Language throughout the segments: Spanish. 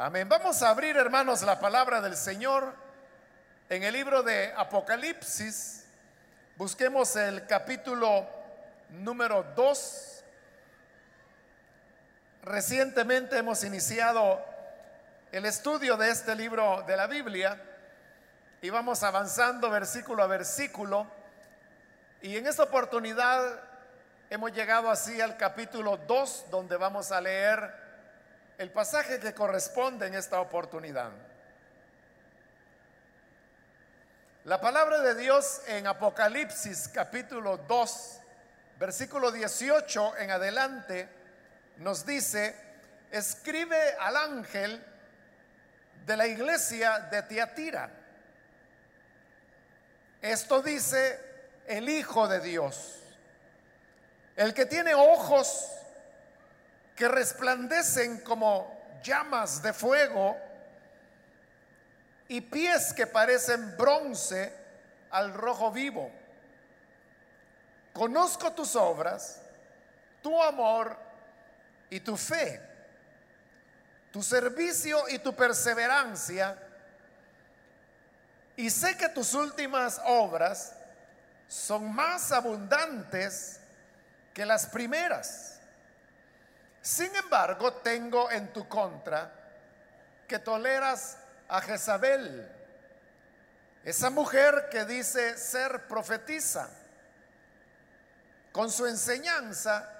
Amén. Vamos a abrir, hermanos, la palabra del Señor en el libro de Apocalipsis. Busquemos el capítulo número 2. Recientemente hemos iniciado el estudio de este libro de la Biblia y vamos avanzando versículo a versículo. Y en esta oportunidad hemos llegado así al capítulo 2, donde vamos a leer el pasaje que corresponde en esta oportunidad. La palabra de Dios en Apocalipsis capítulo 2, versículo 18 en adelante, nos dice, escribe al ángel de la iglesia de Tiatira. Esto dice el Hijo de Dios, el que tiene ojos que resplandecen como llamas de fuego y pies que parecen bronce al rojo vivo. Conozco tus obras, tu amor y tu fe, tu servicio y tu perseverancia, y sé que tus últimas obras son más abundantes que las primeras. Sin embargo, tengo en tu contra que toleras a Jezabel, esa mujer que dice ser profetiza. Con su enseñanza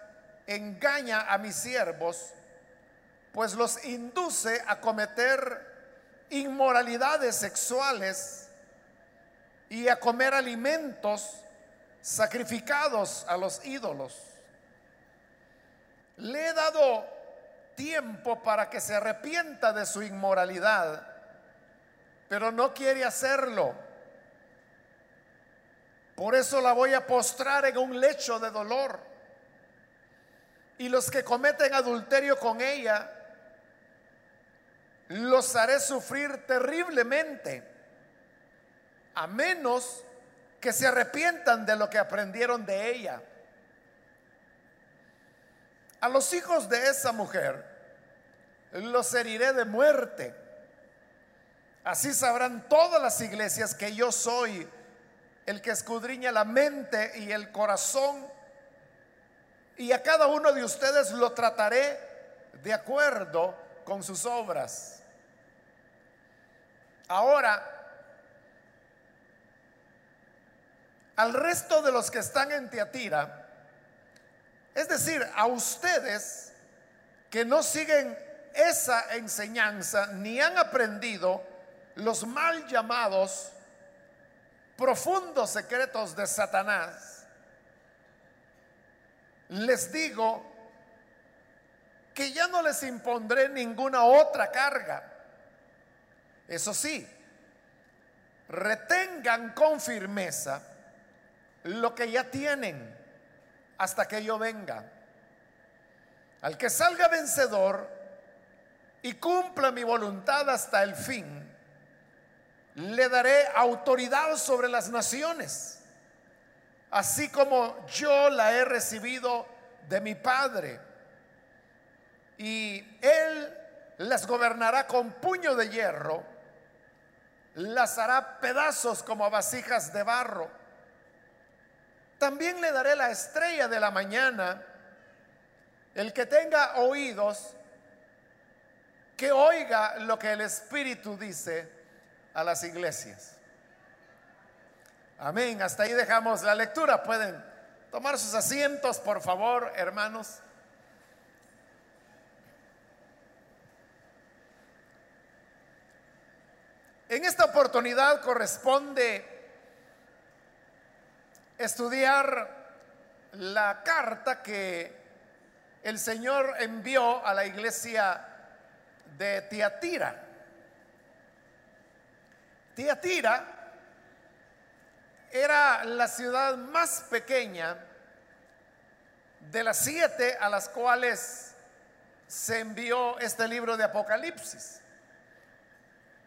engaña a mis siervos, pues los induce a cometer inmoralidades sexuales y a comer alimentos sacrificados a los ídolos. Le he dado tiempo para que se arrepienta de su inmoralidad, pero no quiere hacerlo. Por eso la voy a postrar en un lecho de dolor. Y los que cometen adulterio con ella, los haré sufrir terriblemente, a menos que se arrepientan de lo que aprendieron de ella. A los hijos de esa mujer los heriré de muerte. Así sabrán todas las iglesias que yo soy el que escudriña la mente y el corazón. Y a cada uno de ustedes lo trataré de acuerdo con sus obras. Ahora, al resto de los que están en Tiatira, es decir, a ustedes que no siguen esa enseñanza ni han aprendido los mal llamados profundos secretos de Satanás, les digo que ya no les impondré ninguna otra carga. Eso sí, retengan con firmeza lo que ya tienen hasta que yo venga. Al que salga vencedor y cumpla mi voluntad hasta el fin, le daré autoridad sobre las naciones, así como yo la he recibido de mi Padre. Y él las gobernará con puño de hierro, las hará pedazos como vasijas de barro también le daré la estrella de la mañana. El que tenga oídos, que oiga lo que el Espíritu dice a las iglesias. Amén. Hasta ahí dejamos la lectura. Pueden tomar sus asientos, por favor, hermanos. En esta oportunidad corresponde estudiar la carta que el Señor envió a la iglesia de Tiatira. Tiatira era la ciudad más pequeña de las siete a las cuales se envió este libro de Apocalipsis.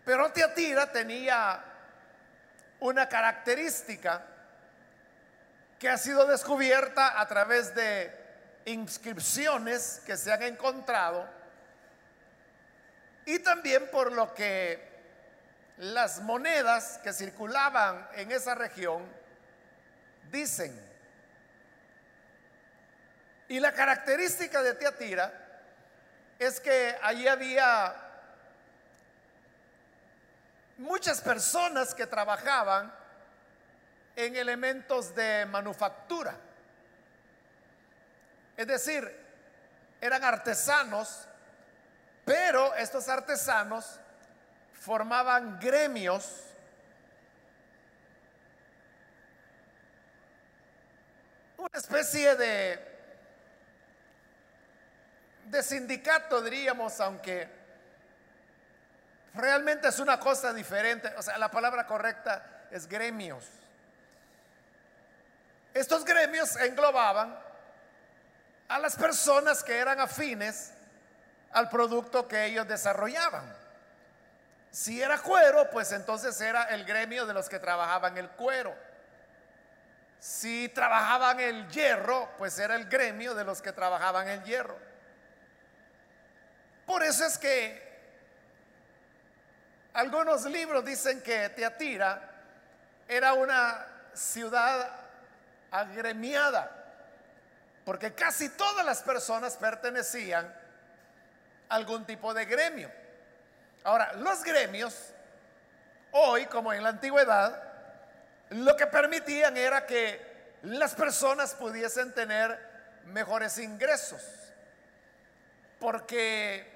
Pero Tiatira tenía una característica que ha sido descubierta a través de inscripciones que se han encontrado y también por lo que las monedas que circulaban en esa región dicen. Y la característica de Teatira es que allí había muchas personas que trabajaban en elementos de manufactura. Es decir, eran artesanos, pero estos artesanos formaban gremios una especie de de sindicato diríamos, aunque realmente es una cosa diferente, o sea, la palabra correcta es gremios. Estos gremios englobaban a las personas que eran afines al producto que ellos desarrollaban. Si era cuero, pues entonces era el gremio de los que trabajaban el cuero. Si trabajaban el hierro, pues era el gremio de los que trabajaban el hierro. Por eso es que algunos libros dicen que Teatira era una ciudad agremiada, porque casi todas las personas pertenecían a algún tipo de gremio. Ahora, los gremios, hoy como en la antigüedad, lo que permitían era que las personas pudiesen tener mejores ingresos, porque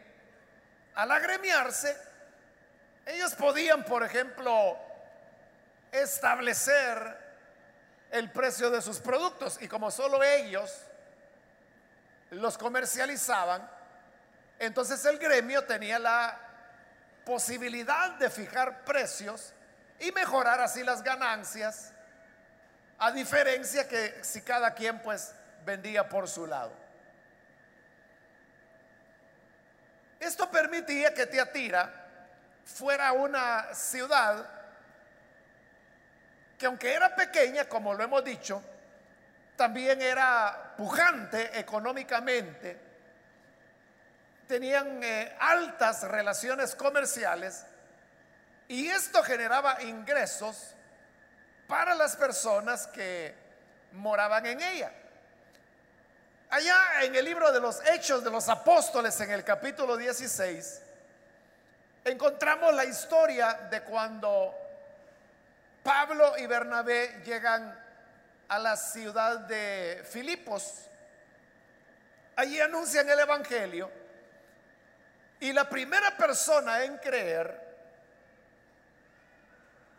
al agremiarse, ellos podían, por ejemplo, establecer el precio de sus productos y como solo ellos los comercializaban, entonces el gremio tenía la posibilidad de fijar precios y mejorar así las ganancias, a diferencia que si cada quien pues vendía por su lado. Esto permitía que Teatira fuera una ciudad que aunque era pequeña, como lo hemos dicho, también era pujante económicamente, tenían eh, altas relaciones comerciales y esto generaba ingresos para las personas que moraban en ella. Allá en el libro de los Hechos de los Apóstoles, en el capítulo 16, encontramos la historia de cuando Pablo y Bernabé llegan a la ciudad de Filipos. Allí anuncian el Evangelio y la primera persona en creer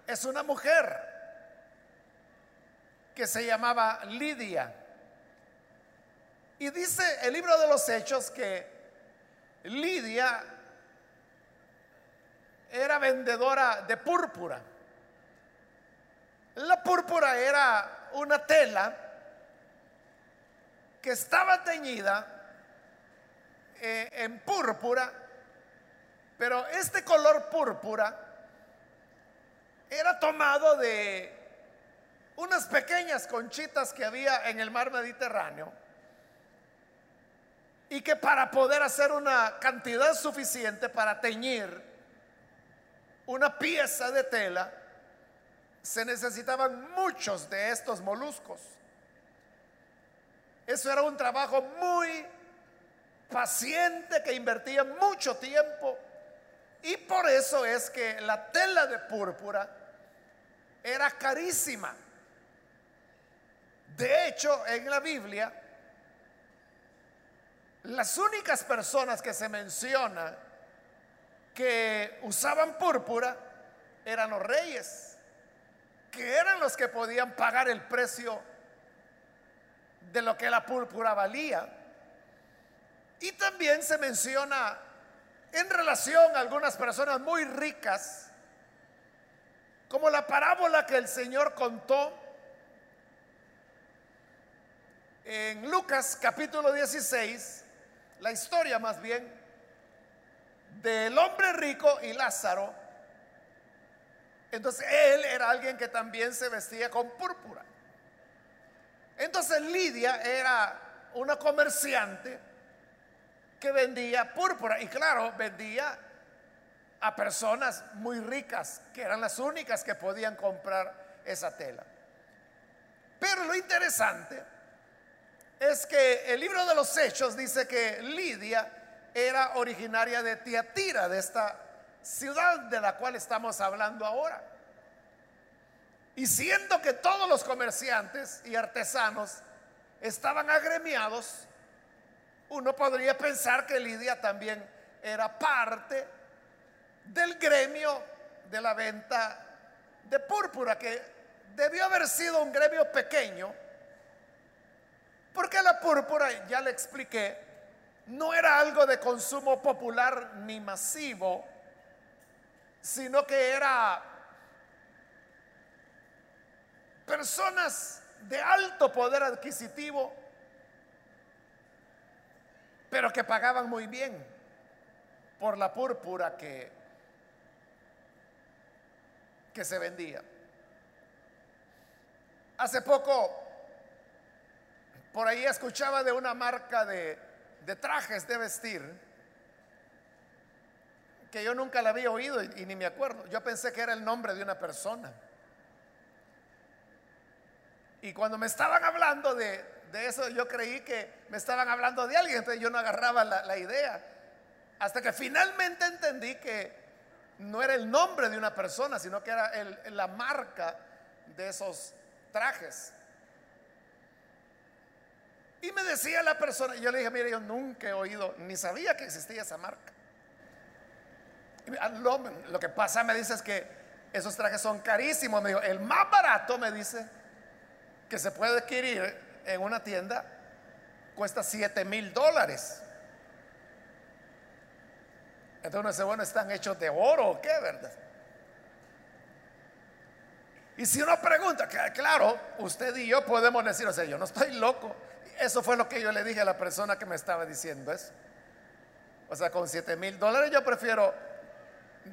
es una mujer que se llamaba Lidia. Y dice el libro de los Hechos que Lidia era vendedora de púrpura. La púrpura era una tela que estaba teñida eh, en púrpura, pero este color púrpura era tomado de unas pequeñas conchitas que había en el mar Mediterráneo y que para poder hacer una cantidad suficiente para teñir una pieza de tela, se necesitaban muchos de estos moluscos. Eso era un trabajo muy paciente que invertía mucho tiempo y por eso es que la tela de púrpura era carísima. De hecho, en la Biblia las únicas personas que se menciona que usaban púrpura eran los reyes, que eran los que podían pagar el precio de lo que la púrpura valía. Y también se menciona en relación a algunas personas muy ricas, como la parábola que el Señor contó en Lucas capítulo 16, la historia más bien del hombre rico y Lázaro. Entonces él era alguien que también se vestía con púrpura. Entonces Lidia era una comerciante que vendía púrpura y claro, vendía a personas muy ricas, que eran las únicas que podían comprar esa tela. Pero lo interesante es que el libro de los Hechos dice que Lidia era originaria de Tiatira, de esta ciudad de la cual estamos hablando ahora. Y siendo que todos los comerciantes y artesanos estaban agremiados, uno podría pensar que Lidia también era parte del gremio de la venta de púrpura, que debió haber sido un gremio pequeño, porque la púrpura, ya le expliqué, no era algo de consumo popular ni masivo, sino que era personas de alto poder adquisitivo, pero que pagaban muy bien por la púrpura que, que se vendía. Hace poco, por ahí escuchaba de una marca de, de trajes de vestir que yo nunca la había oído y, ni me acuerdo. Yo pensé que era el nombre de una persona. Y cuando me estaban hablando de, de eso, yo creí que me estaban hablando de alguien, entonces yo no agarraba la, la idea. Hasta que finalmente entendí que no era el nombre de una persona, sino que era la marca de esos trajes. Y me decía la persona, yo le dije, mire, yo nunca he oído, ni sabía que existía esa marca. Lo, lo, que pasa, me dice, es que esos trajes son carísimos. Me dijo, el más barato, me dice, que se puede adquirir en una tienda, cuesta 7 mil dólares. Entonces uno dice, bueno, ¿están hechos de oro o qué, verdad? Y si uno pregunta, claro, usted y yo podemos decir, o sea, yo no estoy loco. Eso fue lo que yo le dije a la persona que me estaba diciendo eso. O sea, con 7 mil dólares yo prefiero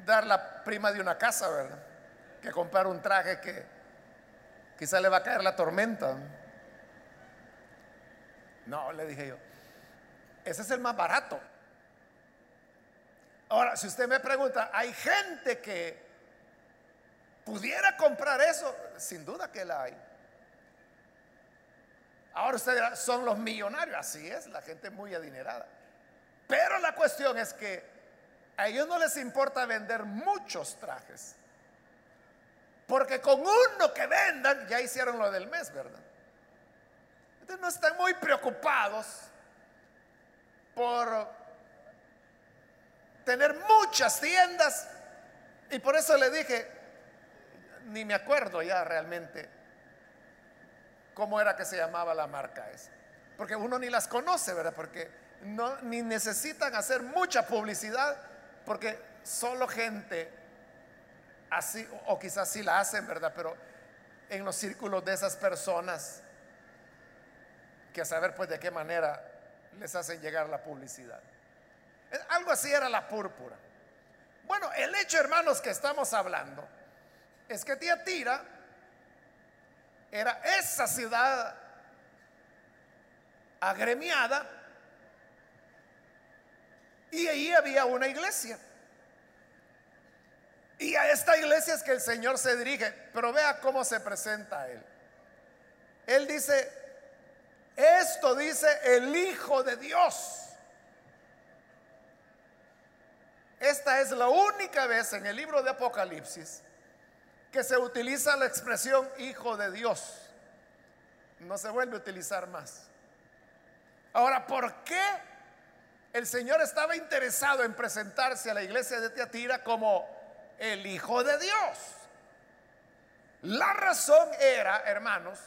dar la prima de una casa, ¿verdad? Que comprar un traje que quizá le va a caer la tormenta. No, le dije yo, ese es el más barato. Ahora, si usted me pregunta, ¿hay gente que pudiera comprar eso? Sin duda que la hay. Ahora usted dirá, son los millonarios, así es, la gente muy adinerada. Pero la cuestión es que a ellos no les importa vender muchos trajes. Porque con uno que vendan ya hicieron lo del mes, ¿verdad? Entonces no están muy preocupados por tener muchas tiendas. Y por eso le dije, ni me acuerdo ya realmente cómo era que se llamaba la marca esa. Porque uno ni las conoce, ¿verdad? Porque no, ni necesitan hacer mucha publicidad, porque solo gente así, o quizás sí la hacen, ¿verdad? Pero en los círculos de esas personas, que a saber pues de qué manera les hacen llegar la publicidad. Algo así era la púrpura. Bueno, el hecho, hermanos, que estamos hablando es que Tiatira era esa ciudad agremiada y ahí había una iglesia. Y a esta iglesia es que el Señor se dirige, pero vea cómo se presenta a él. Él dice, esto dice el Hijo de Dios. Esta es la única vez en el libro de Apocalipsis que se utiliza la expresión Hijo de Dios. No se vuelve a utilizar más. Ahora, ¿por qué el Señor estaba interesado en presentarse a la iglesia de Teatira como el Hijo de Dios. La razón era, hermanos,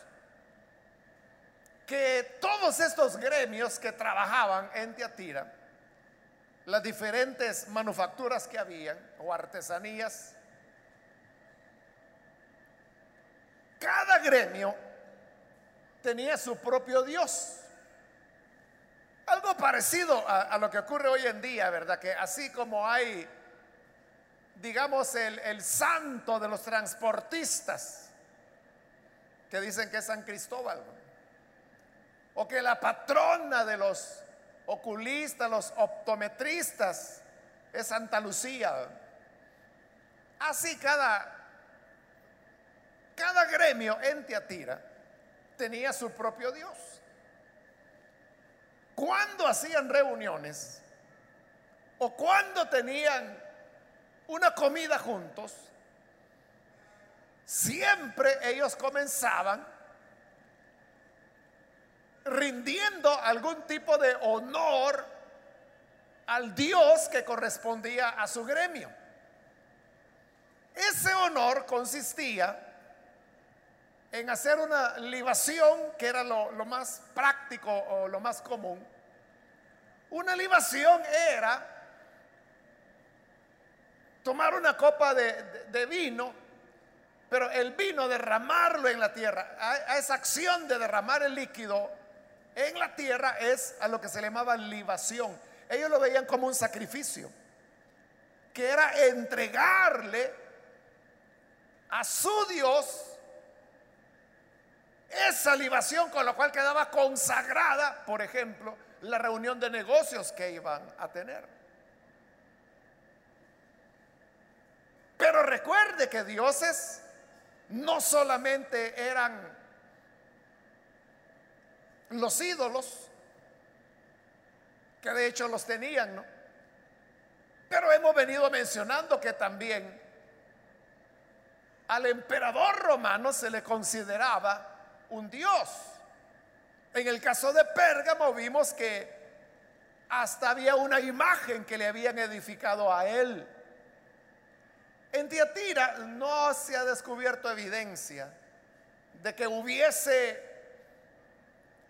que todos estos gremios que trabajaban en Teatira, las diferentes manufacturas que habían o artesanías, cada gremio tenía su propio Dios. Algo parecido a, lo que ocurre hoy en día, ¿verdad? Que así como hay digamos, el, el santo de los transportistas, que dicen que es San Cristóbal, o que la patrona de los oculistas, los optometristas, es Santa Lucía. Así cada, cada gremio en Tiatira tenía su propio Dios. Cuando hacían reuniones o cuando tenían una comida juntos, siempre ellos comenzaban rindiendo algún tipo de honor al Dios que correspondía a su gremio. Ese honor consistía en hacer una libación, que era lo, más práctico o lo más común. Una libación era tomar una copa de, vino, pero el vino derramarlo en la tierra. a, esa acción de derramar el líquido en la tierra es a lo que se le llamaba libación. Ellos lo veían como un sacrificio, que era entregarle a su Dios esa libación con la cual quedaba consagrada, por ejemplo, la reunión de negocios que iban a tener. Pero recuerde que dioses no solamente eran los ídolos, que de hecho los tenían, ¿no? Pero hemos venido mencionando que también al emperador romano se le consideraba un dios. En el caso de Pérgamo vimos que hasta había una imagen que le habían edificado a él. En Tiatira no se ha descubierto evidencia de que hubiese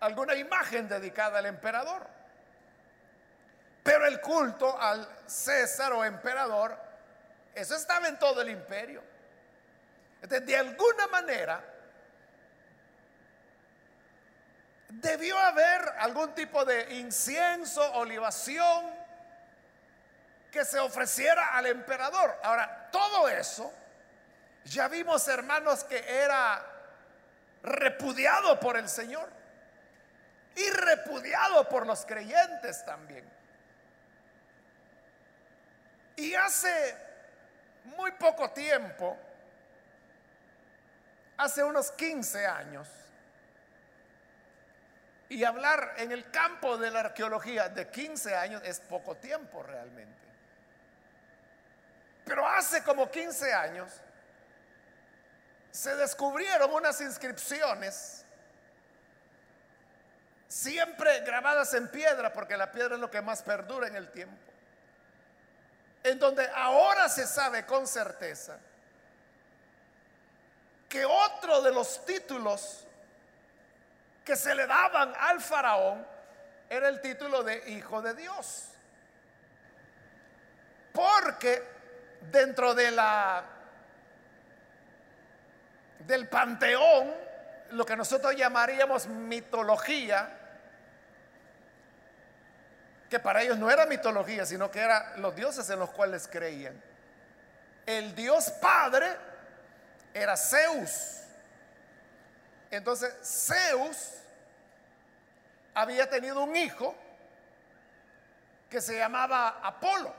alguna imagen dedicada al emperador. Pero el culto al César o emperador, eso estaba en todo el imperio. de alguna manera, debió haber algún tipo de incienso o libación que se ofreciera al emperador. Ahora, todo eso, ya vimos hermanos que era repudiado por el Señor y repudiado por los creyentes también. Y hace muy poco tiempo, hace unos 15 años, y hablar en el campo de la arqueología de 15 años es poco tiempo realmente. Pero hace como 15 años se descubrieron unas inscripciones siempre grabadas en piedra, porque la piedra es lo que más perdura en el tiempo, en donde ahora se sabe con certeza que otro de los títulos que se le daban al faraón era el título de hijo de Dios. Porque dentro de la del panteón, lo que nosotros llamaríamos mitología, que para ellos no era mitología, sino que eran los dioses en los cuales creían. El Dios Padre era Zeus. Entonces, Zeus había tenido un hijo que se llamaba Apolo.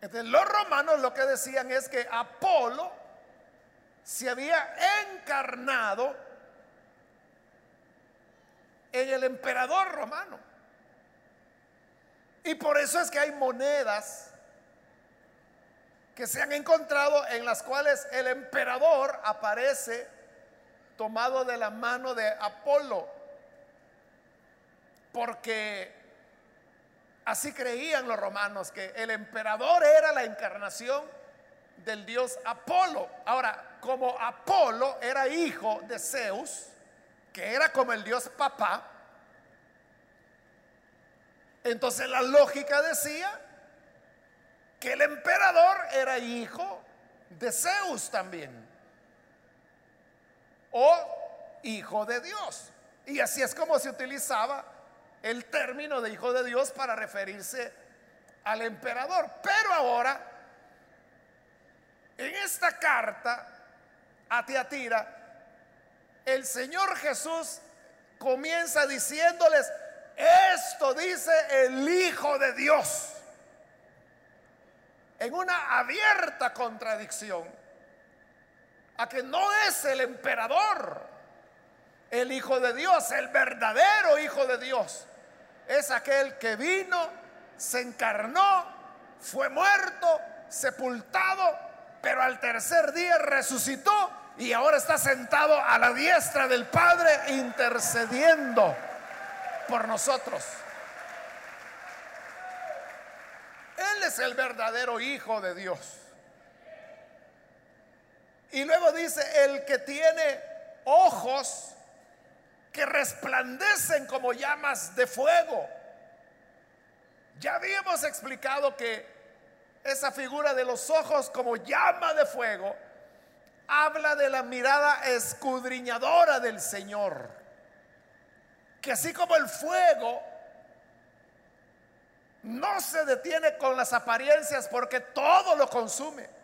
Entonces, los romanos lo que decían es que Apolo se había encarnado en el emperador romano. Y por eso es que hay monedas que se han encontrado en las cuales el emperador aparece tomado de la mano de Apolo. Porque así creían los romanos que el emperador era la encarnación del dios Apolo. Ahora, como Apolo era hijo de Zeus, que era como el dios papá, entonces la lógica decía que el emperador era hijo de Zeus también. O hijo de Dios. Y así es como se utilizaba el término de hijo de Dios para referirse al emperador. Pero ahora, en esta carta a Tiatira, el Señor Jesús comienza diciéndoles, esto dice el Hijo de Dios. en una abierta contradicción que no es el emperador el Hijo de Dios, el verdadero Hijo de Dios. Es aquel que vino, se encarnó, fue muerto, sepultado, pero al tercer día resucitó y ahora está sentado a la diestra del Padre intercediendo por nosotros. Él es el verdadero Hijo de Dios. Y luego dice, el que tiene ojos que resplandecen como llamas de fuego. Ya habíamos explicado que esa figura de los ojos como llama de fuego habla de la mirada escudriñadora del Señor. Que así como el fuego no se detiene con las apariencias porque todo lo consume.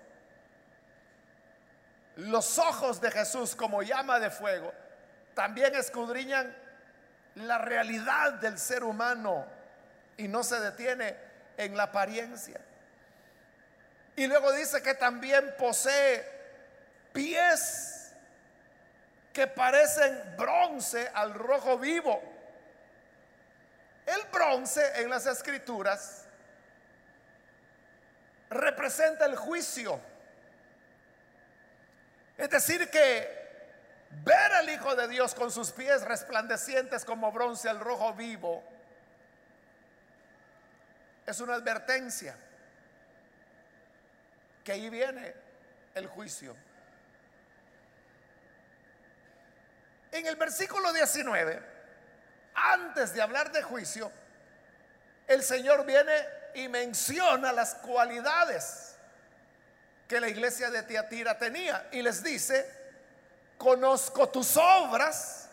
Los ojos de Jesús como llama de fuego también escudriñan la realidad del ser humano y no se detiene en la apariencia. Y luego dice que también posee pies que parecen bronce al rojo vivo. El bronce en las escrituras representa el juicio. Es decir, que ver al Hijo de Dios con sus pies resplandecientes como bronce al rojo vivo es una advertencia que ahí viene el juicio. En el versículo 19, antes de hablar de juicio, el Señor viene y menciona las cualidades que la iglesia de Tiatira tenía y les dice, conozco tus obras,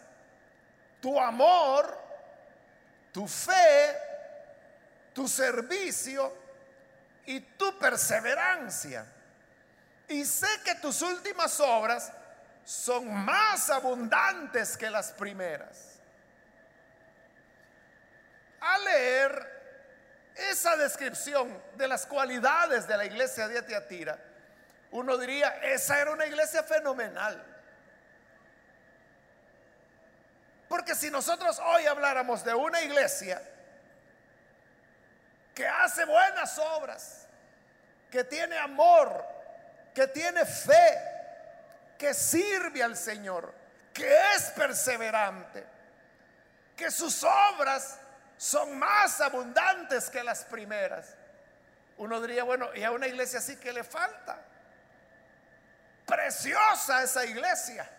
tu amor, tu fe, tu servicio y tu perseverancia. Y sé que tus últimas obras son más abundantes que las primeras. Al leer esa descripción de las cualidades de la iglesia de Atiatira, uno diría, esa era una iglesia fenomenal. Porque si nosotros hoy habláramos de una iglesia que hace buenas obras, que tiene amor, que tiene fe, que sirve al Señor, que es perseverante, que sus obras son más abundantes que las primeras. Uno diría, bueno, y a una iglesia así que le falta. Preciosa esa iglesia.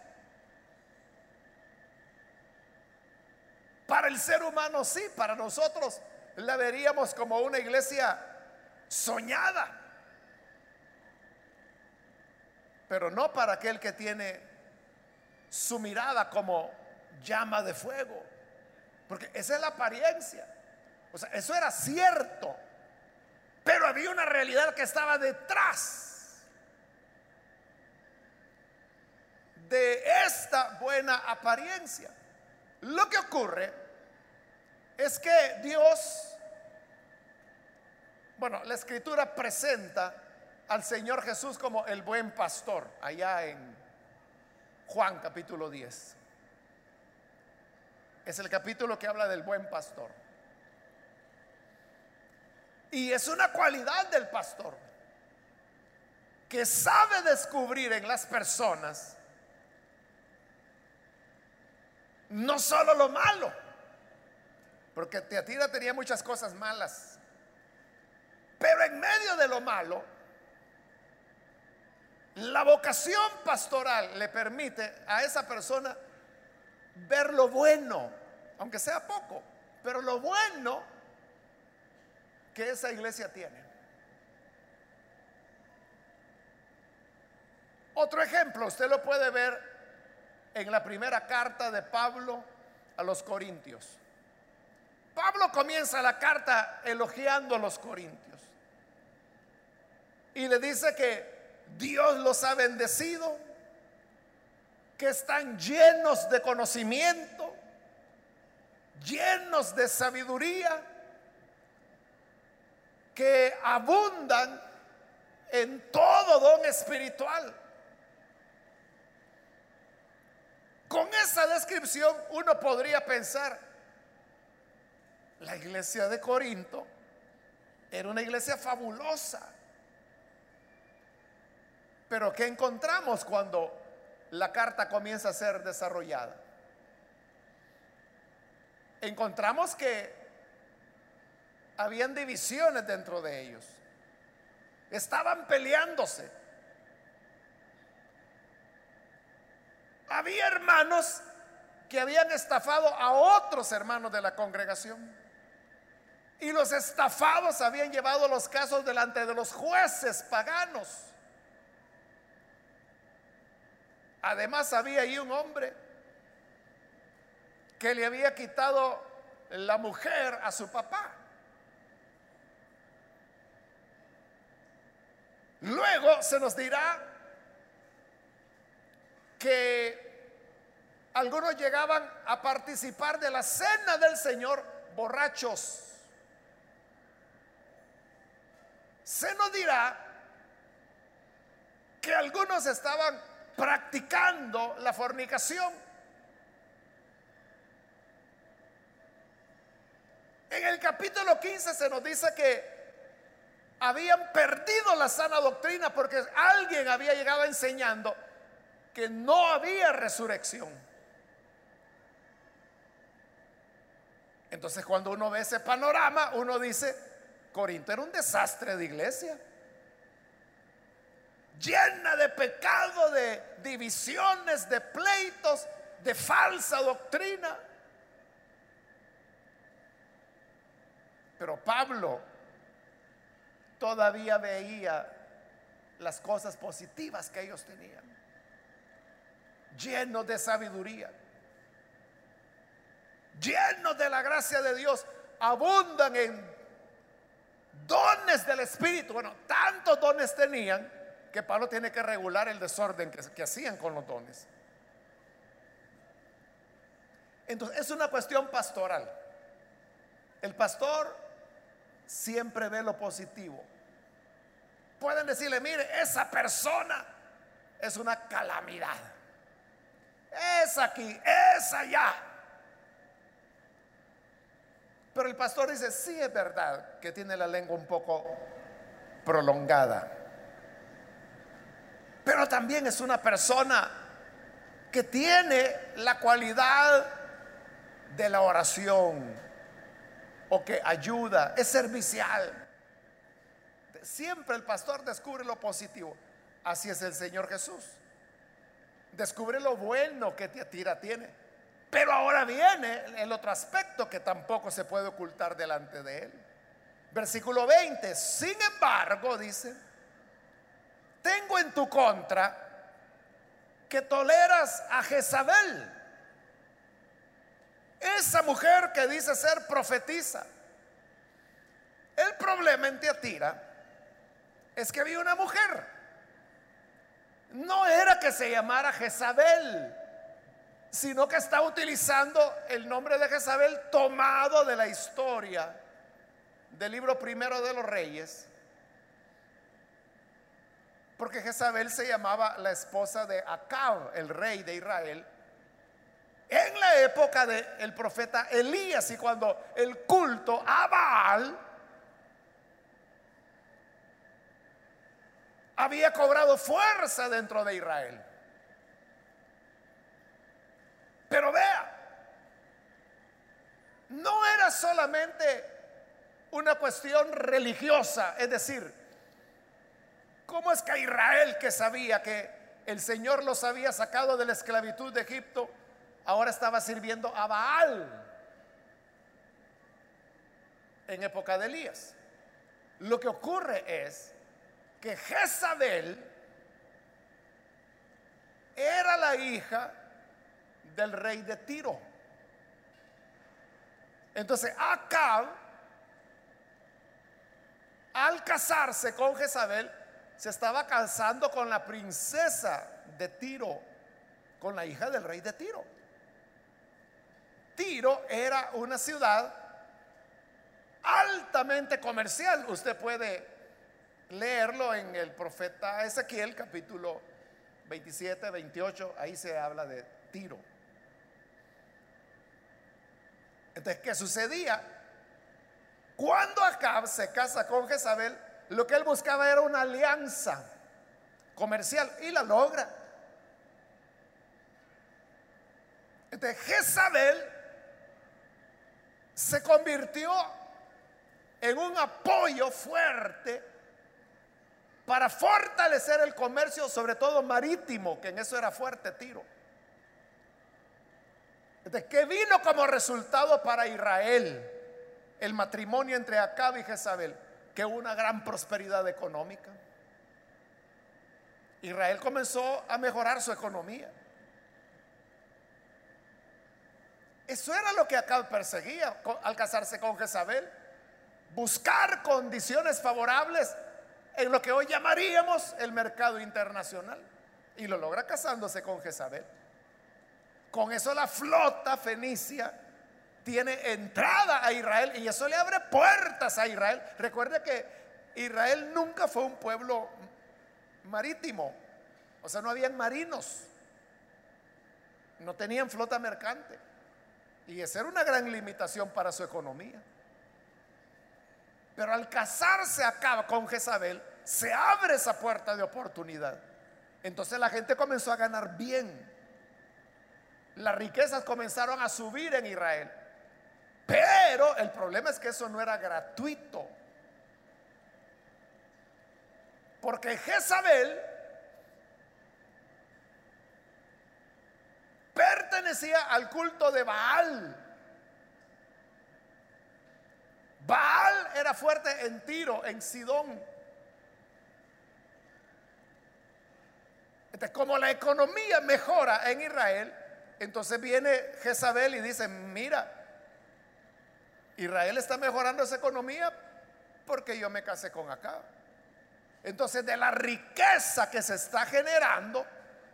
Para el ser humano sí, para nosotros la veríamos como una iglesia soñada. Pero no para aquel que tiene su mirada como llama de fuego. Porque esa es la apariencia. O sea, eso era cierto. Pero había una realidad que estaba detrás de esta buena apariencia. Lo que ocurre es que Dios, bueno, la escritura presenta al Señor Jesús como el buen pastor, allá en Juan capítulo 10. Es el capítulo que habla del buen pastor. Y es una cualidad del pastor que sabe descubrir en las personas no solo lo malo, porque Teatira tenía muchas cosas malas, pero en medio de lo malo, la vocación pastoral le permite a esa persona ver lo bueno, aunque sea poco, pero lo bueno que esa iglesia tiene. Otro ejemplo, usted lo puede ver en la primera carta de Pablo a los Corintios. Pablo comienza la carta elogiando a los Corintios y le dice que Dios los ha bendecido, que están llenos de conocimiento, llenos de sabiduría, que abundan en todo don espiritual. Con esa descripción uno podría pensar, la iglesia de Corinto era una iglesia fabulosa. Pero ¿qué encontramos cuando la carta comienza a ser desarrollada? Encontramos que habían divisiones dentro de ellos. Estaban peleándose. Había hermanos que habían estafado a otros hermanos de la congregación. Y los estafados habían llevado los casos delante de los jueces paganos. Además había ahí un hombre que le había quitado la mujer a su papá. Luego se nos dirá que algunos llegaban a participar de la cena del Señor borrachos. Se nos dirá que algunos estaban practicando la fornicación. En el capítulo 15 se nos dice que habían perdido la sana doctrina porque alguien había llegado enseñando que no había resurrección. Entonces cuando uno ve ese panorama, uno dice, Corinto era un desastre de iglesia, llena de pecado, de divisiones, de pleitos, de falsa doctrina. Pero Pablo todavía veía las cosas positivas que ellos tenían, llenos de sabiduría llenos de la gracia de Dios, abundan en dones del Espíritu. Bueno, tantos dones tenían que Pablo tiene que regular el desorden que, hacían con los dones. Entonces, es una cuestión pastoral. El pastor siempre ve lo positivo. Pueden decirle, mire, esa persona es una calamidad. Es aquí, es allá. Pero el pastor dice, sí es verdad que tiene la lengua un poco prolongada. Pero también es una persona que tiene la cualidad de la oración o que ayuda, es servicial. Siempre el pastor descubre lo positivo. Así es el Señor Jesús. Descubre lo bueno que Tiatira tiene pero ahora viene el otro aspecto que tampoco se puede ocultar delante de él. Versículo 20, sin embargo, dice, tengo en tu contra que toleras a Jezabel, esa mujer que dice ser profetiza. El problema en Teatira es que había una mujer. No era que se llamara Jezabel, sino que está utilizando el nombre de Jezabel tomado de la historia del libro primero de los reyes, porque Jezabel se llamaba la esposa de Acab, el rey de Israel, en la época del profeta Elías y cuando el culto a Baal había cobrado fuerza dentro de Israel. Pero vea, no era solamente una cuestión religiosa, es decir, ¿cómo es que Israel que sabía que el Señor los había sacado de la esclavitud de Egipto, ahora estaba sirviendo a Baal en época de Elías? Lo que ocurre es que Jezabel era la hija del rey de Tiro. Entonces Acab, al casarse con Jezabel, se estaba casando con la princesa de Tiro, con la hija del rey de Tiro. Tiro era una ciudad altamente comercial. Usted puede leerlo en el profeta Ezequiel, capítulo 27, 28, ahí se habla de Tiro. Entonces, ¿qué sucedía? Cuando Acab se casa con Jezabel, lo que él buscaba era una alianza comercial y la logra. Entonces, Jezabel se convirtió en un apoyo fuerte para fortalecer el comercio, sobre todo marítimo, que en eso era fuerte Tiro. Entonces, ¿qué vino como resultado para Israel el matrimonio entre Acab y Jezabel? Que una gran prosperidad económica. Israel comenzó a mejorar su economía. Eso era lo que Acab perseguía al casarse con Jezabel. Buscar condiciones favorables en lo que hoy llamaríamos el mercado internacional. Y lo logra casándose con Jezabel. Con eso la flota fenicia tiene entrada a Israel y eso le abre puertas a Israel. Recuerde que Israel nunca fue un pueblo marítimo, o sea, no habían marinos, no tenían flota mercante. Y esa era una gran limitación para su economía. Pero al casarse acaba con Jezabel, se abre esa puerta de oportunidad. Entonces la gente comenzó a ganar bien. Las riquezas comenzaron a subir en Israel. Pero el problema es que eso no era gratuito. Porque Jezabel pertenecía al culto de Baal. Baal era fuerte en Tiro, en Sidón. Entonces, como la economía mejora en Israel, entonces viene Jezabel y dice, mira, Israel está mejorando esa economía porque yo me casé con acá. Entonces, de la riqueza que se está generando,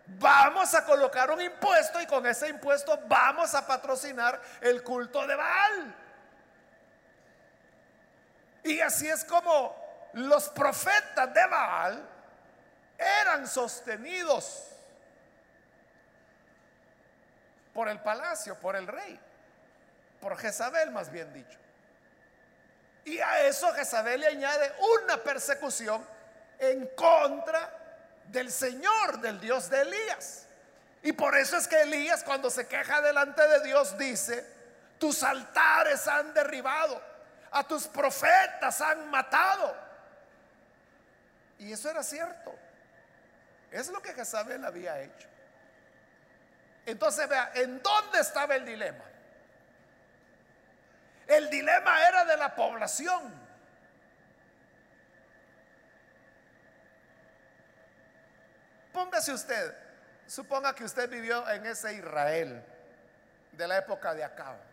vamos a colocar un impuesto y con ese impuesto vamos a patrocinar el culto de Baal. Y así es como los profetas de Baal eran sostenidos por el palacio, por el rey, por Jezabel más bien dicho. Y a eso Jezabel le añade una persecución en contra del Señor, del Dios de Elías. Y por eso es que Elías cuando se queja delante de Dios dice, tus altares han derribado, a tus profetas han matado. Y eso era cierto. Es lo que Jezabel había hecho. Entonces vea, ¿en dónde estaba el dilema? El dilema era de la población. Póngase usted, suponga que usted vivió en ese Israel de la época de Acab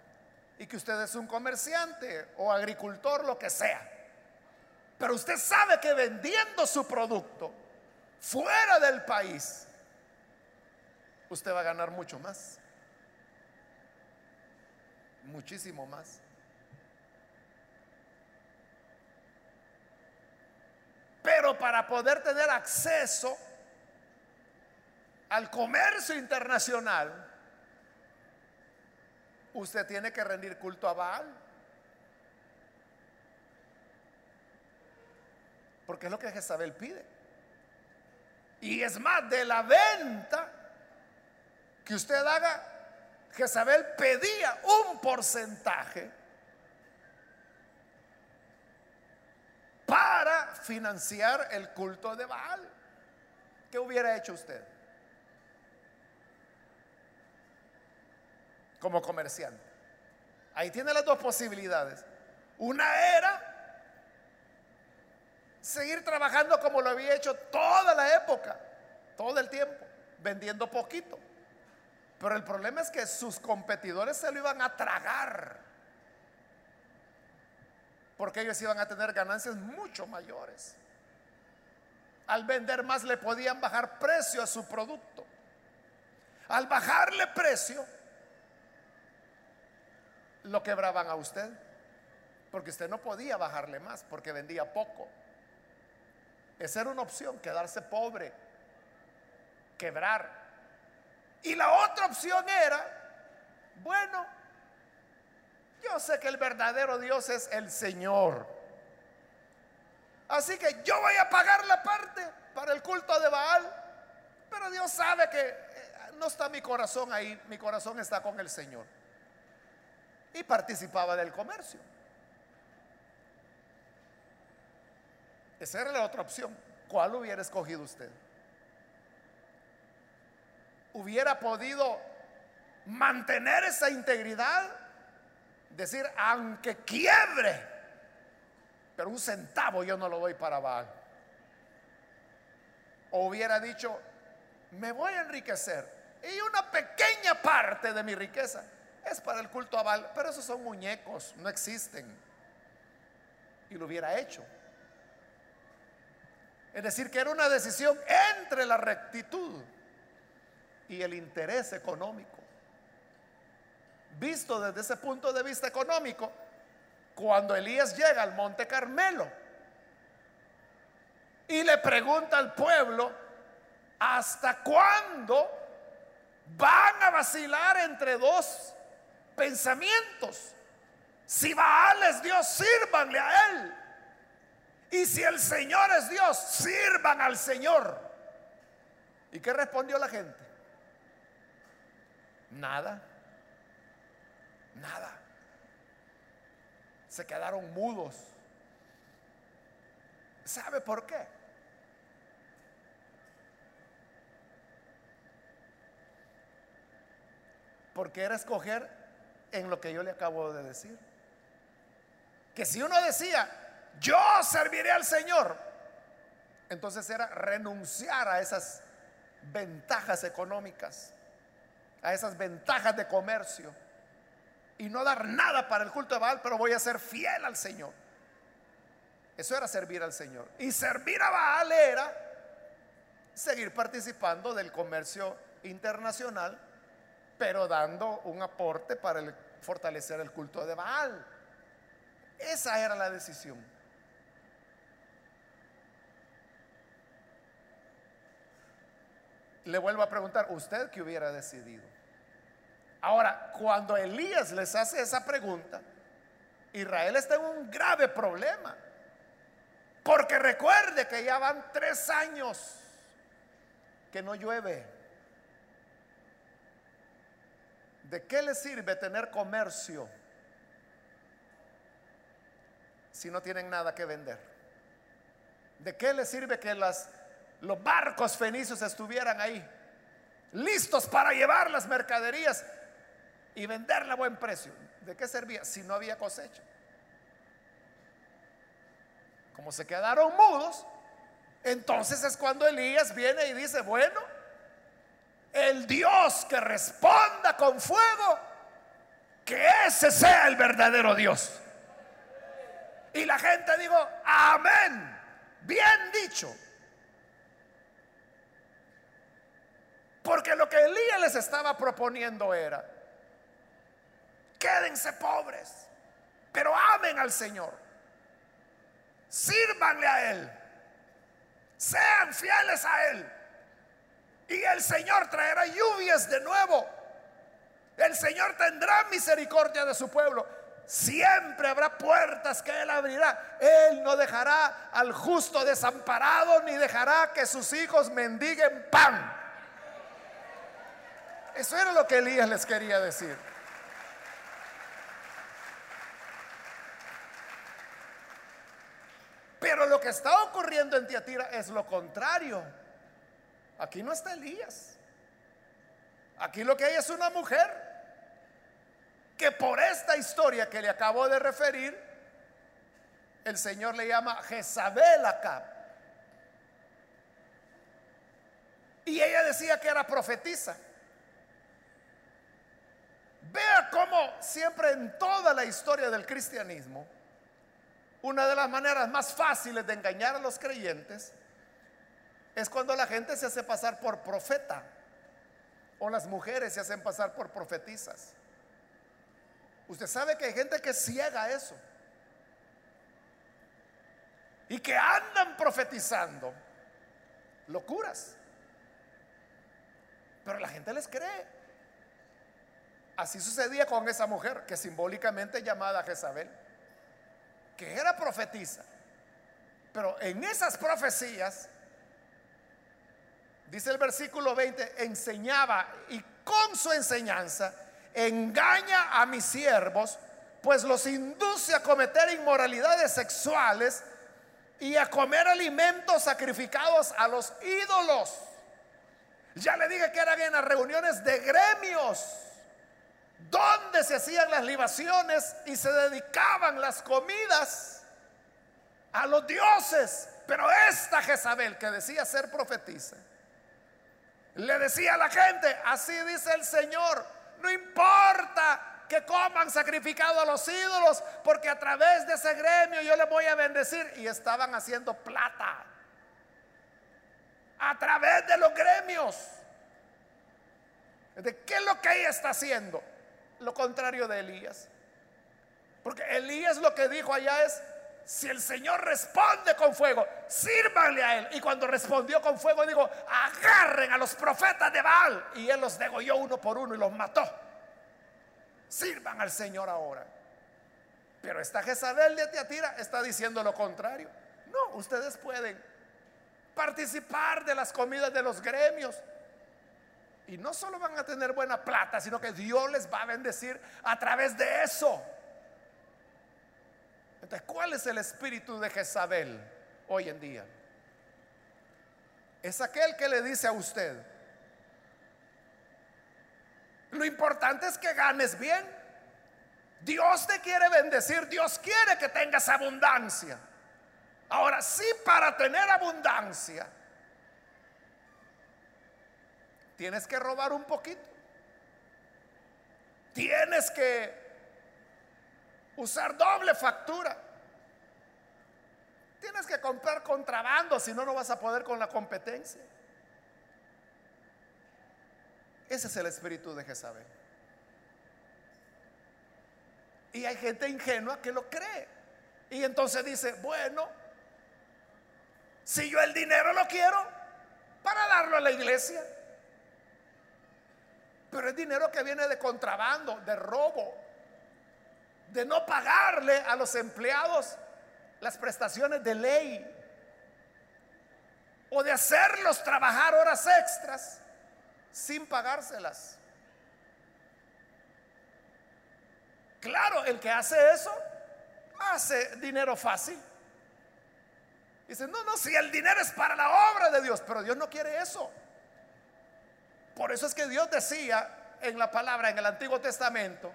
y que usted es un comerciante o agricultor, lo que sea. Pero usted sabe que vendiendo su producto fuera del país, usted va a ganar mucho más. Muchísimo más. Pero para poder tener acceso al comercio internacional, usted tiene que rendir culto a Baal. Porque es lo que Jezabel pide. Y es más, de la venta que usted haga, Jezabel pedía un porcentaje para financiar el culto de Baal. ¿Qué hubiera hecho usted? Como comerciante. Ahí tiene las dos posibilidades. Una era seguir trabajando como lo había hecho toda la época, todo el tiempo, vendiendo poquito. Pero el problema es que sus competidores se lo iban a tragar. Porque ellos iban a tener ganancias mucho mayores. Al vender más le podían bajar precio a su producto. Al bajarle precio, lo quebraban a usted. Porque usted no podía bajarle más porque vendía poco. Esa era una opción, quedarse pobre, quebrar. Y la otra opción era, bueno, yo sé que el verdadero Dios es el Señor. Así que yo voy a pagar la parte para el culto de Baal. Pero Dios sabe que eh, no está mi corazón ahí, mi corazón está con el Señor. Y participaba del comercio. Esa era la otra opción. ¿Cuál hubiera escogido usted? ¿Hubiera podido mantener esa integridad? Decir, aunque quiebre, pero un centavo yo no lo doy para Baal. O hubiera dicho, me voy a enriquecer y una pequeña parte de mi riqueza es para el culto a Baal, pero esos son muñecos, no existen. Y lo hubiera hecho. Es decir, que era una decisión entre la rectitud y el interés económico. Visto desde ese punto de vista económico, cuando Elías llega al Monte Carmelo y le pregunta al pueblo, ¿hasta cuándo van a vacilar entre dos pensamientos? Si Baal es Dios, sírvanle a Él. Y si el Señor es Dios, sirvan al Señor. ¿Y qué respondió la gente? Nada. Nada. Se quedaron mudos. ¿Sabe por qué? Porque era escoger en lo que yo le acabo de decir. Que si uno decía, yo serviré al Señor, entonces era renunciar a esas ventajas económicas, a esas ventajas de comercio y no dar nada para el culto de Baal, pero voy a ser fiel al Señor. Eso era servir al Señor. Y servir a Baal era seguir participando del comercio internacional, pero dando un aporte para fortalecer el culto de Baal. Esa era la decisión. Le vuelvo a preguntar, ¿usted qué hubiera decidido? Ahora, cuando Elías les hace esa pregunta, Israel está en un grave problema. Porque recuerde que ya van tres años que no llueve. ¿De qué le sirve tener comercio si no tienen nada que vender? ¿De qué le sirve que los barcos fenicios estuvieran ahí, listos para llevar las mercaderías y venderla a buen precio. ¿De qué servía si no había cosecha? Como se quedaron mudos, entonces es cuando Elías viene y dice, bueno, el Dios que responda con fuego, que ese sea el verdadero Dios. Y la gente dijo, amén, bien dicho. Porque lo que Elías les estaba proponiendo era, quédense pobres, pero amen al Señor. Sírvanle a Él. Sean fieles a Él. Y el Señor traerá lluvias de nuevo. El Señor tendrá misericordia de su pueblo. Siempre habrá puertas que Él abrirá. Él no dejará al justo desamparado ni dejará que sus hijos mendiguen pan. Eso era lo que Elías les quería decir. Pero lo que está ocurriendo en Tiatira es lo contrario. Aquí no está Elías. Aquí lo que hay es una mujer que por esta historia que le acabo de referir, el Señor le llama Jezabel acá. Y ella decía que era profetisa. Vea cómo siempre en toda la historia del cristianismo, una de las maneras más fáciles de engañar a los creyentes es cuando la gente se hace pasar por profeta o las mujeres se hacen pasar por profetizas. Usted sabe que hay gente que ciega eso. y que andan profetizando locuras. Pero la gente les cree. Así sucedía con esa mujer que simbólicamente llamada Jezabel, que era profetisa. Pero en esas profecías, dice el versículo 20, enseñaba y con su enseñanza engaña a mis siervos, pues los induce a cometer inmoralidades sexuales y a comer alimentos sacrificados a los ídolos. Ya le dije que eran en las reuniones de gremios, donde se hacían las libaciones y se dedicaban las comidas a los dioses. Pero esta Jezabel, que decía ser profetisa, le decía a la gente, así dice el Señor, no importa que coman sacrificado a los ídolos, porque a través de ese gremio yo les voy a bendecir. Y estaban haciendo plata a través de los gremios. ¿De qué es lo que ella está haciendo? Lo contrario de Elías. Porque Elías lo que dijo allá es, si el Señor responde con fuego, sírvanle a él. Y cuando respondió con fuego, dijo, agarren a los profetas de Baal. Y él los degolló uno por uno y los mató. Sirvan al Señor ahora. Pero esta Jezabel de Teatira está diciendo lo contrario. No, ustedes pueden participar de las comidas de los gremios. Y no solo van a tener buena plata, sino que Dios les va a bendecir a través de eso. Entonces, ¿cuál es el espíritu de Jezabel hoy en día? Es aquel que le dice a usted, lo importante es que ganes bien. Dios te quiere bendecir, Dios quiere que tengas abundancia. Ahora, sí, para tener abundancia, tienes que robar un poquito. Tienes que usar doble factura. Tienes que comprar contrabando, si no, no vas a poder con la competencia. Ese es el espíritu de Jezabel. Y hay gente ingenua que lo cree. Y entonces dice, bueno, si yo el dinero lo quiero, para darlo a la iglesia. Pero es dinero que viene de contrabando, de robo, de no pagarle a los empleados las prestaciones de ley o de hacerlos trabajar horas extras sin pagárselas. Claro, el que hace eso hace dinero fácil. Dice, no, no, si el dinero es para la obra de Dios, pero Dios no quiere eso. Por eso es que Dios decía en la palabra, en el Antiguo Testamento,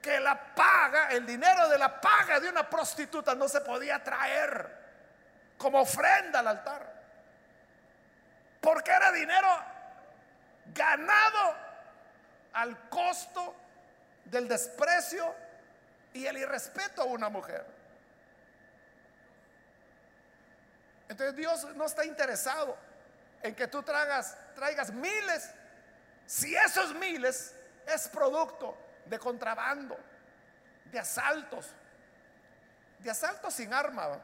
que la paga, el dinero de la paga de una prostituta no se podía traer como ofrenda al altar. Porque era dinero ganado al costo del desprecio y el irrespeto a una mujer. Entonces Dios no está interesado en que tú traigas, miles, si esos miles es producto de contrabando, de asaltos, de asaltos sin arma.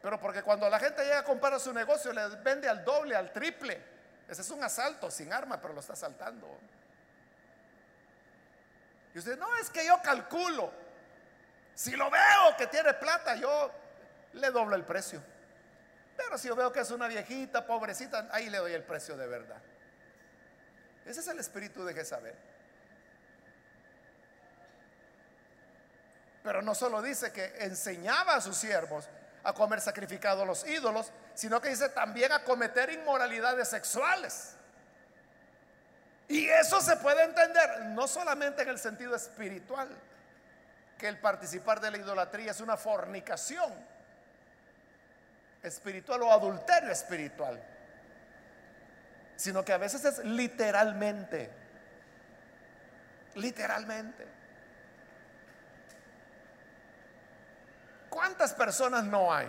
Pero porque cuando la gente llega a comprar su negocio, le vende al doble, al triple. Ese es un asalto sin arma, pero lo está asaltando. Y usted, no, es que yo calculo. Si lo veo que tiene plata, yo le doblo el precio. Pero si yo veo que es una viejita, pobrecita, ahí le doy el precio de verdad. Ese es el espíritu de Jezabel. Pero no solo dice que enseñaba a sus siervos a comer sacrificado a los ídolos, sino que dice también a cometer inmoralidades sexuales. Y eso se puede entender no solamente en el sentido espiritual, que el participar de la idolatría es una fornicación espiritual o adulterio espiritual, sino que a veces es literalmente, literalmente. ¿Cuántas personas no hay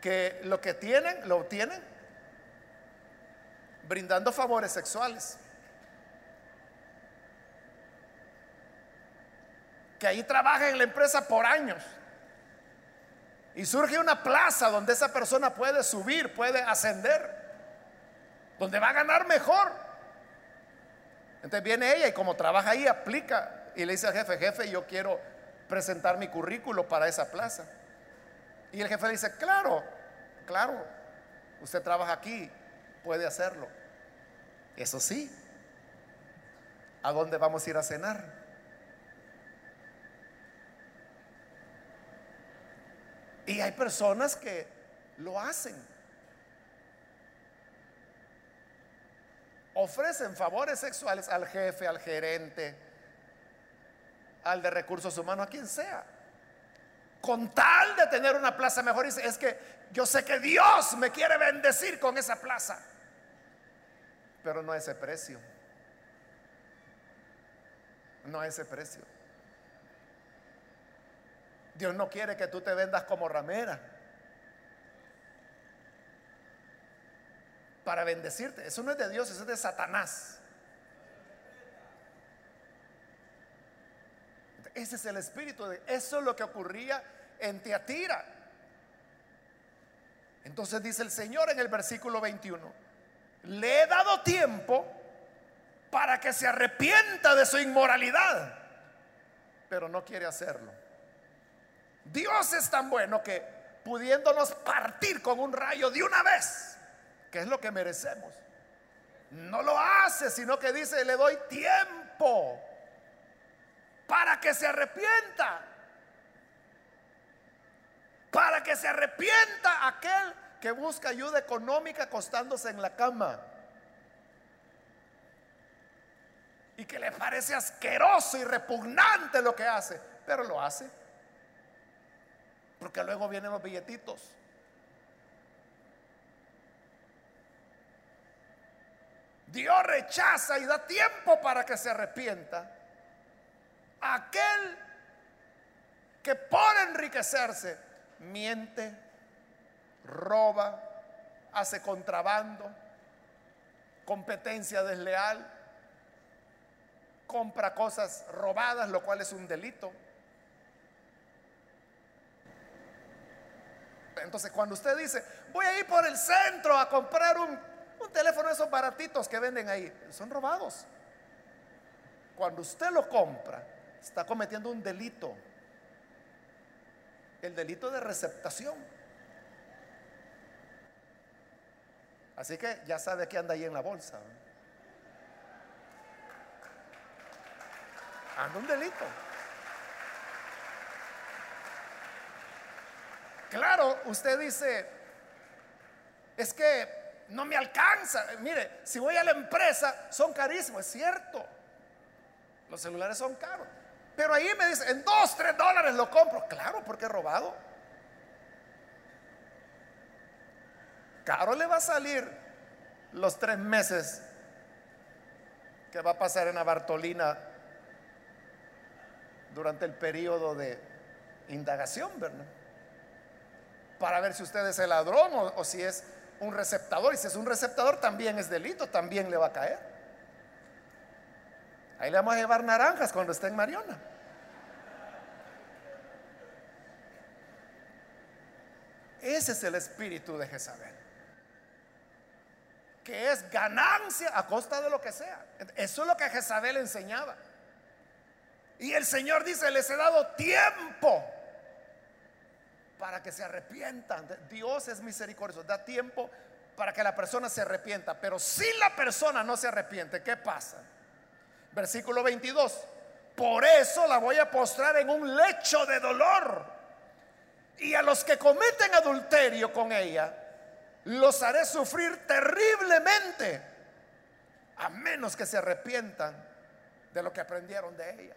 que lo que tienen, lo obtienen brindando favores sexuales? que ahí trabaja en la empresa por años. Y surge una plaza donde esa persona puede subir, puede ascender, donde va a ganar mejor. Entonces viene ella y como trabaja ahí, aplica y le dice al jefe, jefe, yo quiero presentar mi currículo para esa plaza. Y el jefe le dice, claro, claro, usted trabaja aquí, puede hacerlo. Eso sí, ¿a dónde vamos a ir a cenar? Y hay personas que lo hacen. Ofrecen favores sexuales al jefe, al gerente, al de recursos humanos, a quien sea. Con tal de tener una plaza mejor. Es que yo sé que Dios me quiere bendecir con esa plaza. Pero no a ese precio. No a ese precio. Dios no quiere que tú te vendas como ramera. Para bendecirte. Eso no es de Dios, eso es de Satanás. Ese es el espíritu de eso es lo que ocurría en Teatira. Entonces dice el Señor en el versículo 21, le he dado tiempo para que se arrepienta de su inmoralidad, pero no quiere hacerlo. Dios es tan bueno que pudiéndonos partir con un rayo de una vez, que es lo que merecemos, no lo hace, sino que dice, le doy tiempo para que se arrepienta. Para que se arrepienta aquel que busca ayuda económica acostándose en la cama. Y que le parece asqueroso y repugnante lo que hace, pero lo hace. Porque luego vienen los billetitos. Dios rechaza y da tiempo para que se arrepienta. Aquel que por enriquecerse miente, roba, hace contrabando, competencia desleal, compra cosas robadas, lo cual es un delito. Entonces, cuando usted dice, voy a ir por el centro a comprar un, teléfono de esos baratitos que venden ahí, son robados. Cuando usted lo compra, está cometiendo un delito. El delito de receptación. Así que ya sabe que anda ahí en la bolsa. Anda un delito. Claro, usted dice, es que no me alcanza. Mire, si voy a la empresa, son carísimos, es cierto. Los celulares son caros. Pero ahí me dice, en dos, tres dólares lo compro. Claro, porque he robado. Caro le va a salir los tres meses que va a pasar en la Bartolina durante el periodo de indagación, ¿verdad? para ver si usted es el ladrón o, si es un receptador. Y si es un receptador, también es delito, también le va a caer. Ahí le vamos a llevar naranjas cuando esté en Mariona. Ese es el espíritu de Jezabel. Que es ganancia a costa de lo que sea. Eso es lo que Jezabel enseñaba. Y el Señor dice, les he dado tiempo para que se arrepientan. Dios es misericordioso, da tiempo para que la persona se arrepienta. Pero si la persona no se arrepiente, ¿qué pasa? Versículo 22. Por eso la voy a postrar en un lecho de dolor. Y a los que cometen adulterio con ella, los haré sufrir terriblemente, a menos que se arrepientan de lo que aprendieron de ella.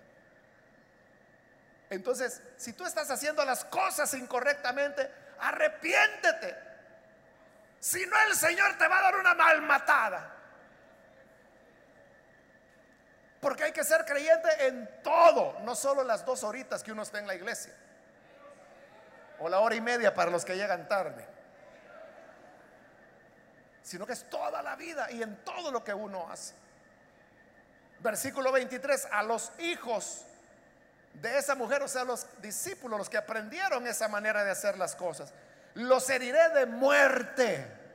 Entonces, si tú estás haciendo las cosas incorrectamente, arrepiéntete. Si no, el Señor te va a dar una malmatada. Porque hay que ser creyente en todo, no solo las dos horitas que uno está en la iglesia. O la hora y media para los que llegan tarde. Sino que es toda la vida y en todo lo que uno hace. Versículo 23, a los hijos de esa mujer, o sea, los discípulos, los que aprendieron esa manera de hacer las cosas, los heriré de muerte.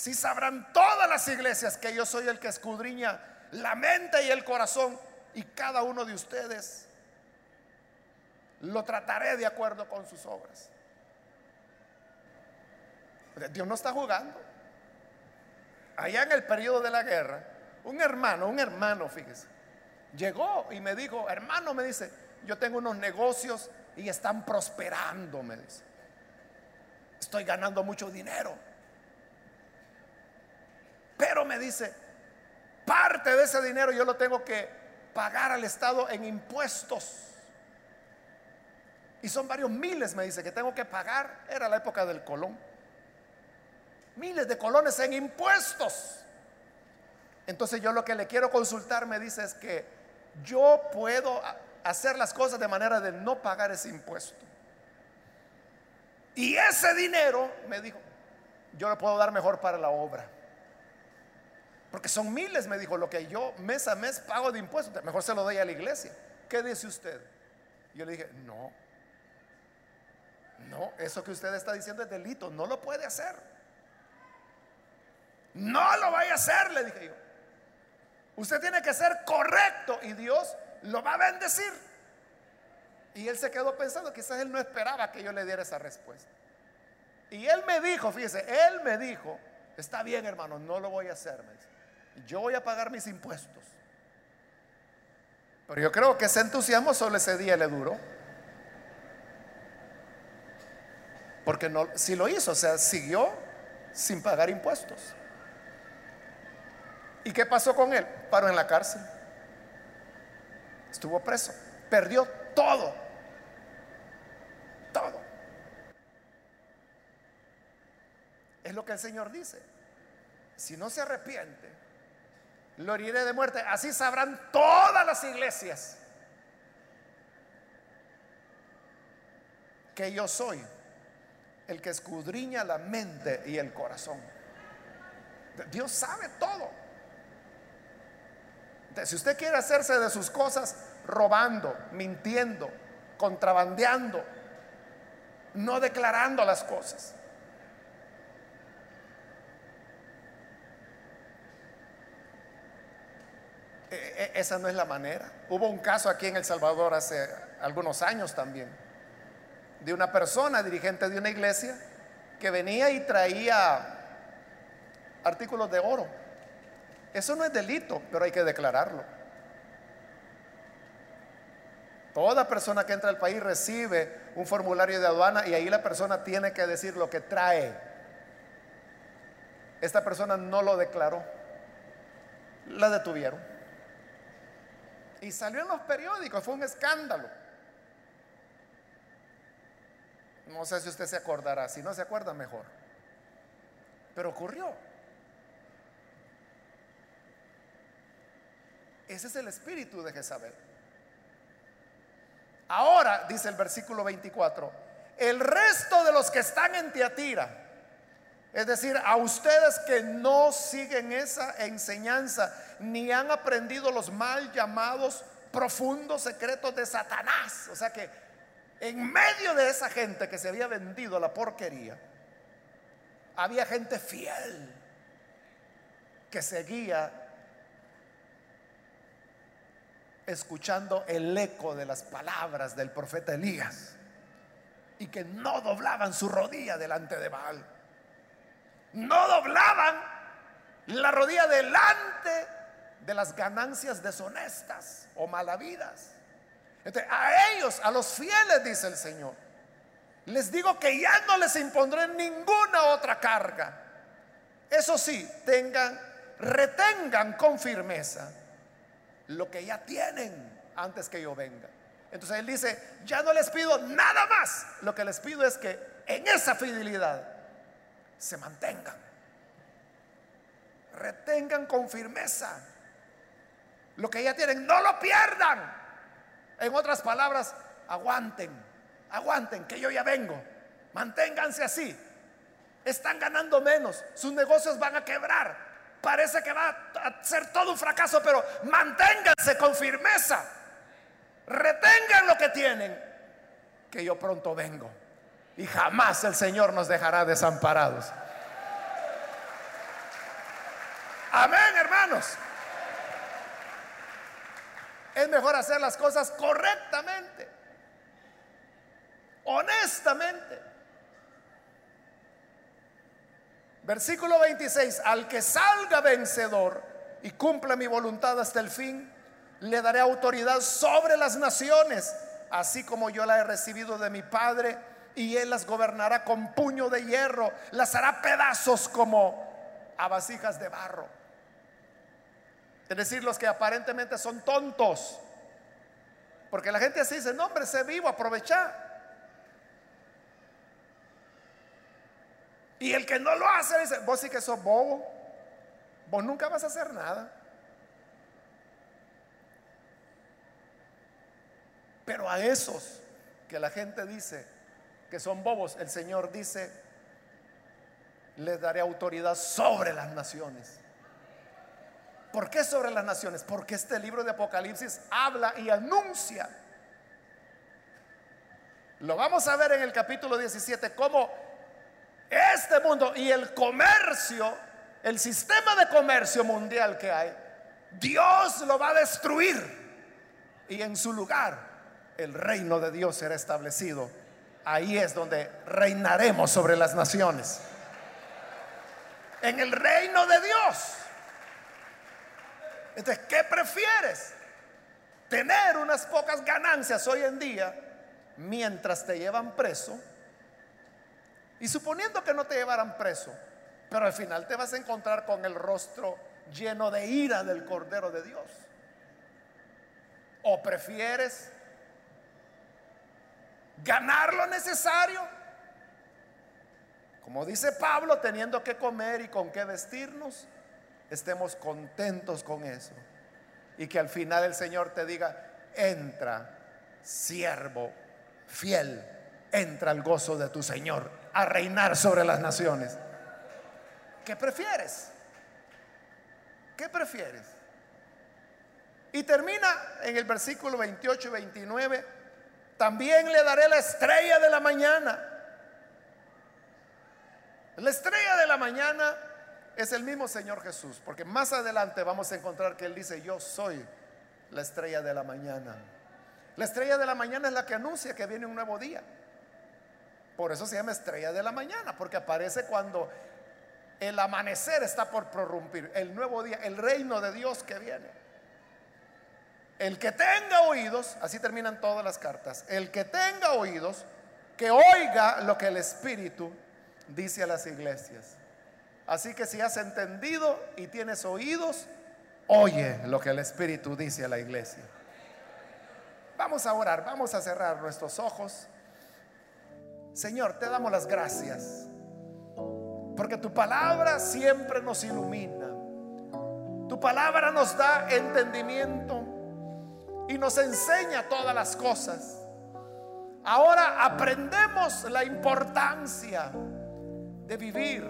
Así sabrán todas las iglesias que yo soy el que escudriña la mente y el corazón y cada uno de ustedes lo trataré de acuerdo con sus obras. Dios no está jugando. Allá en el periodo de la guerra, un hermano, un hermano, fíjese, llegó y me dijo, hermano, me dice, yo tengo unos negocios y están prosperando, me dice. Estoy ganando mucho dinero. Pero me dice, parte de ese dinero yo lo tengo que pagar al Estado en impuestos. Y son varios miles, me dice, que tengo que pagar. Era la época del colón. Miles de colones en impuestos. Entonces yo lo que le quiero consultar, me dice, es que yo puedo hacer las cosas de manera de no pagar ese impuesto. Y ese dinero, me dijo, yo lo puedo dar mejor para la obra. Porque son miles, me dijo, lo que yo mes a mes pago de impuestos. Mejor se lo doy a la iglesia. ¿Qué dice usted? Yo le dije, no, no, eso que usted está diciendo es delito, no lo puede hacer. No lo vaya a hacer, le dije yo. Usted tiene que ser correcto y Dios lo va a bendecir. Y él se quedó pensando, quizás él no esperaba que yo le diera esa respuesta. Y él me dijo, fíjese, él me dijo, está bien hermano, no lo voy a hacer. Yo voy a pagar mis impuestos. Pero yo creo que ese entusiasmo solo ese día le duró. Porque si lo hizo, o sea, siguió sin pagar impuestos. ¿Y qué pasó con él? Paró en la cárcel. Estuvo preso. Perdió todo. Todo. Es lo que el Señor dice. Si no se arrepiente, lo heriré de muerte. Así sabrán todas las iglesias que yo soy el que escudriña la mente y el corazón. Dios sabe todo. si usted quiere hacerse de sus cosas robando, mintiendo, contrabandeando, no declarando las cosas. Esa no es la manera. Hubo un caso aquí en El Salvador hace algunos años también de una persona, dirigente de una iglesia, que venía y traía artículos de oro. Eso no es delito, pero hay que declararlo. Toda persona que entra al país recibe un formulario de aduana y ahí la persona tiene que decir lo que trae. Esta persona no lo declaró. La detuvieron. Y salió en los periódicos, fue un escándalo. No sé si usted se acordará, si no se acuerda mejor. Pero ocurrió. Ese es el espíritu de Jezabel. Ahora, dice el versículo 24, el resto de los que están en Tiatira, es decir, a ustedes que no siguen esa enseñanza, ni han aprendido los mal llamados profundos secretos de Satanás, o sea que en medio de esa gente que se había vendido la porquería, había gente fiel que seguía escuchando el eco de las palabras del profeta Elías y que no doblaban su rodilla delante de Baal. No doblaban la rodilla delante de las ganancias deshonestas o malavidas a ellos, a los fieles, dice el Señor, les digo que ya no les impondré ninguna otra carga. Eso sí, tengan, retengan con firmeza lo que ya tienen antes que yo venga. Entonces él dice, ya no les pido nada más. Lo que les pido es que en esa fidelidad se mantengan. Retengan con firmeza lo que ya tienen. No lo pierdan. En otras palabras, aguanten, aguanten, que yo ya vengo. Manténganse así. Están ganando menos, sus negocios van a quebrar. Parece que va a ser todo un fracaso, pero manténganse con firmeza. retengan lo que tienen, que yo pronto vengo. Y jamás el Señor nos dejará desamparados. Amén, hermanos. Es mejor hacer las cosas correctamente, honestamente. Versículo 26, al que salga vencedor y cumpla mi voluntad hasta el fin, le daré autoridad sobre las naciones, así como yo la he recibido de mi Padre, y él las gobernará con puño de hierro, las hará pedazos como a vasijas de barro. Es decir, los que aparentemente son tontos, porque la gente así dice, no hombre, sé vivo, aprovecha. Y el que no lo hace dice, vos sí que sos bobo, vos nunca vas a hacer nada. Pero a esos que la gente dice que son bobos, el Señor dice, les daré autoridad sobre las naciones. ¿Por qué sobre las naciones? Porque este libro de Apocalipsis habla y anuncia. Lo vamos a ver en el capítulo 17, cómo este mundo y el comercio, el sistema de comercio mundial que hay, Dios lo va a destruir. Y en su lugar el reino de Dios será establecido. Ahí es donde reinaremos sobre las naciones. En el reino de Dios. Entonces, ¿qué prefieres? Tener unas pocas ganancias hoy en día mientras te llevan preso. Y suponiendo que no te llevaran preso, pero al final te vas a encontrar con el rostro lleno de ira del Cordero de Dios. ¿O prefieres ganar lo necesario. Como dice Pablo, teniendo que comer y con qué vestirnos, estemos contentos con eso. Y que al final el Señor te diga, entra, siervo fiel, entra al gozo de tu Señor, a reinar sobre las naciones. ¿Qué prefieres? ¿Qué prefieres? Y termina en el versículo 28 y 29 también le daré la estrella de la mañana. La estrella de la mañana es el mismo Señor Jesús, porque más adelante vamos a encontrar que Él dice, yo soy la estrella de la mañana. La estrella de la mañana es la que anuncia que viene un nuevo día. Por eso se llama estrella de la mañana, porque aparece cuando el amanecer está por prorrumpir, el nuevo día, el reino de Dios que viene. El que tenga oídos, así terminan todas las cartas, el que tenga oídos, que oiga lo que el Espíritu dice a las iglesias. Así que si has entendido y tienes oídos, oye lo que el Espíritu dice a la iglesia. Vamos a orar, vamos a cerrar nuestros ojos. Señor, te damos las gracias, porque tu palabra siempre nos ilumina. Tu palabra nos da entendimiento y nos enseña todas las cosas. Ahora aprendemos la importancia de vivir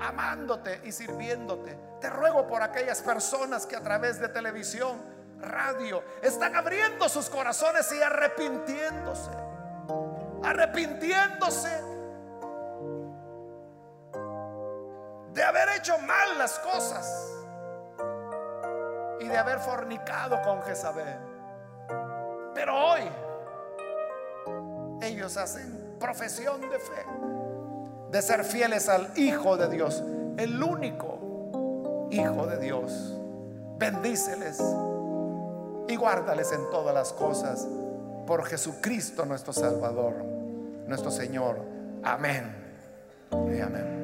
amándote y sirviéndote. Te ruego por aquellas personas que a través de televisión, radio, están abriendo sus corazones y arrepintiéndose. Arrepintiéndose de haber hecho mal las cosas y de haber fornicado con Jezabel. Pero hoy ellos hacen profesión de fe, de ser fieles al Hijo de Dios, el único Hijo de Dios. Bendíceles y guárdales en todas las cosas por Jesucristo nuestro Salvador, nuestro Señor. Amén. Y amén.